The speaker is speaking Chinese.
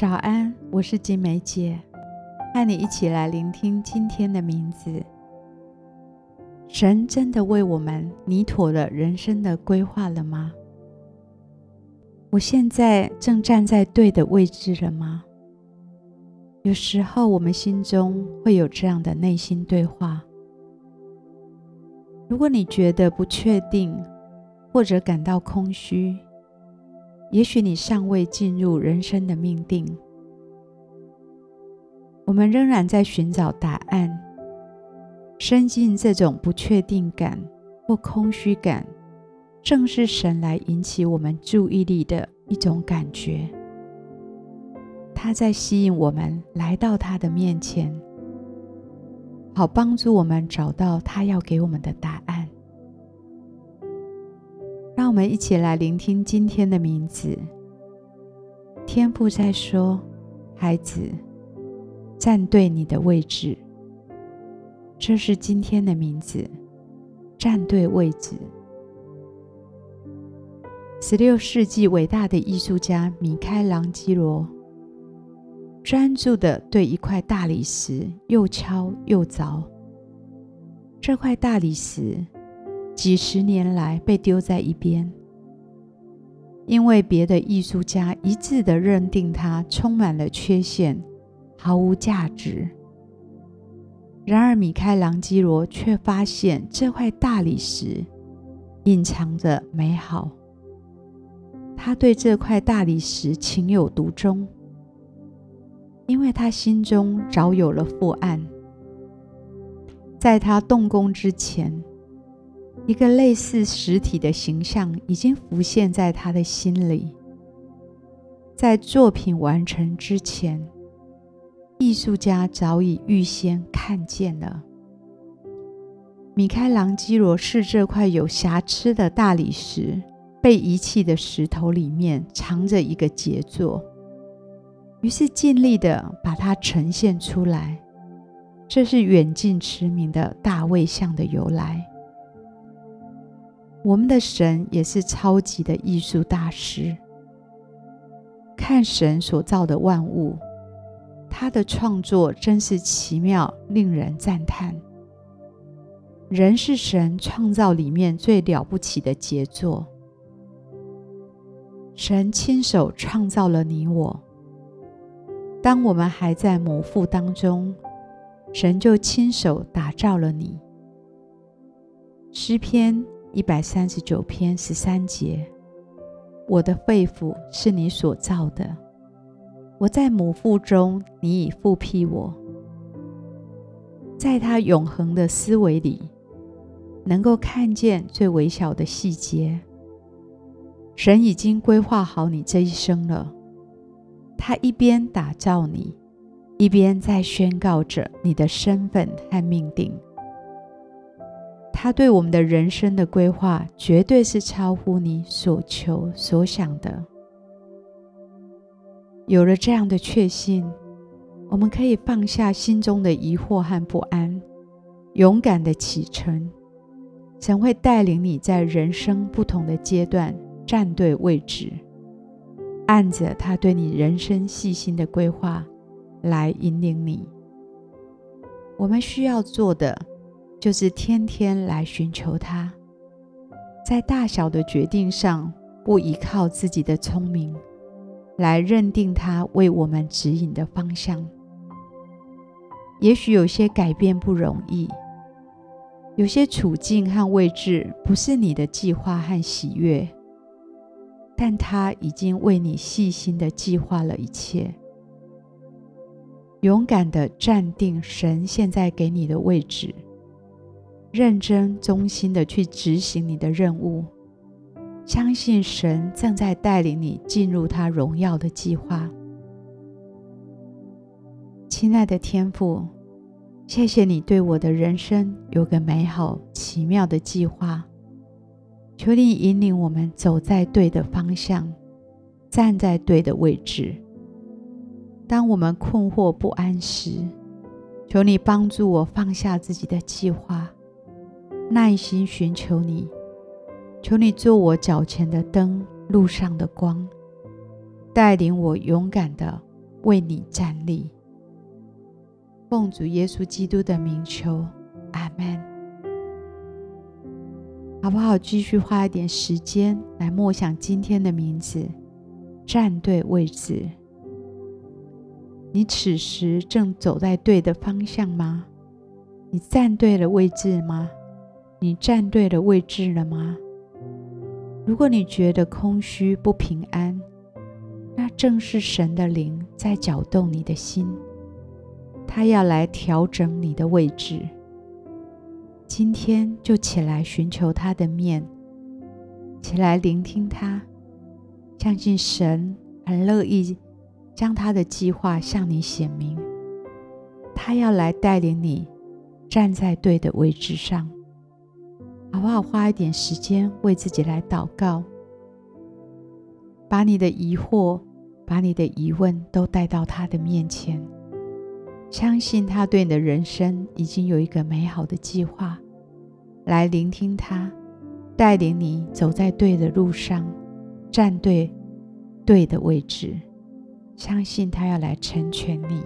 早安，我是金梅姐，和你一起来聆听今天的名字。神真的为我们拟妥了人生的规划了吗？我现在正站在对的位置了吗？有时候我们心中会有这样的内心对话。如果你觉得不确定，或者感到空虚，也许你尚未进入人生的命定。我们仍然在寻找答案。深进这种不确定感或空虚感，正是神来引起我们注意力的一种感觉。他在吸引我们来到他的面前，好帮助我们找到他要给我们的答案。我们一起来聆听今天的名字。天父在说：“孩子，站对你的位置。”这是今天的名字，站对位置。十六世纪伟大的艺术家米开朗基罗，专注地对一块大理石又敲又凿。这块大理石。几十年来被丢在一边，因为别的艺术家一致地认定它充满了缺陷，毫无价值。然而，米开朗基罗却发现这块大理石隐藏着美好。他对这块大理石情有独钟，因为他心中早有了父案。在他动工之前，一个类似实体的形象已经浮现在他的心里。在作品完成之前，艺术家早已预先看见了。米开朗基罗视这块有瑕疵的大理石，被遗弃的石头里面藏着一个杰作，于是尽力地把它呈现出来。这是远近驰名的大卫像的由来。我们的神也是超级的艺术大师。看神所造的万物，他的创作真是奇妙，令人赞叹。人是神创造里面最了不起的杰作。神亲手创造了你我。当我们还在母腹当中，神就亲手打造了你。诗篇。一百三十九篇十三节，我的肺腑是你所造的，我在母腹中，你已覆庇我。在他永恒的思维里，能够看见最微小的细节。神已经规划好你这一生了，他一边打造你，一边在宣告着你的身份和命定。他对我们的人生的规划，绝对是超乎你所求所想的。有了这样的确信，我们可以放下心中的疑惑和不安，勇敢的启程。神会带领你在人生不同的阶段站对位置，按着他对你人生细心的规划来引领你。我们需要做的，就是天天来寻求他，在大小的决定上，不依靠自己的聪明，来认定他为我们指引的方向。也许有些改变不容易，有些处境和位置不是你的计划和喜悦，但他已经为你细心的计划了一切。勇敢的站定神现在给你的位置。认真、忠心的去执行你的任务，相信神正在带领你进入他荣耀的计划。亲爱的天父，谢谢你对我的人生有个美好奇妙的计划。求你引领我们走在对的方向，站在对的位置。当我们困惑不安时，求你帮助我放下自己的计划。耐心寻求你，求你做我脚前的灯，路上的光，带领我勇敢的为你站立。奉主耶稣基督的名求，阿门。好不好？继续花一点时间来默想今天的名字，站对位置。你此时正走在对的方向吗？你站对了位置吗？你站对了位置了吗？如果你觉得空虚不平安，那正是神的灵在搅动你的心，他要来调整你的位置。今天就起来寻求他的面，起来聆听他，相信神很乐意将他的计划向你显明。他要来带领你站在对的位置上，好不好？花一点时间为自己来祷告，把你的疑惑、把你的疑问都带到他的面前。相信他对你的人生已经有一个美好的计划，来聆听他，带领你走在对的路上，站对对的位置。相信他要来成全你。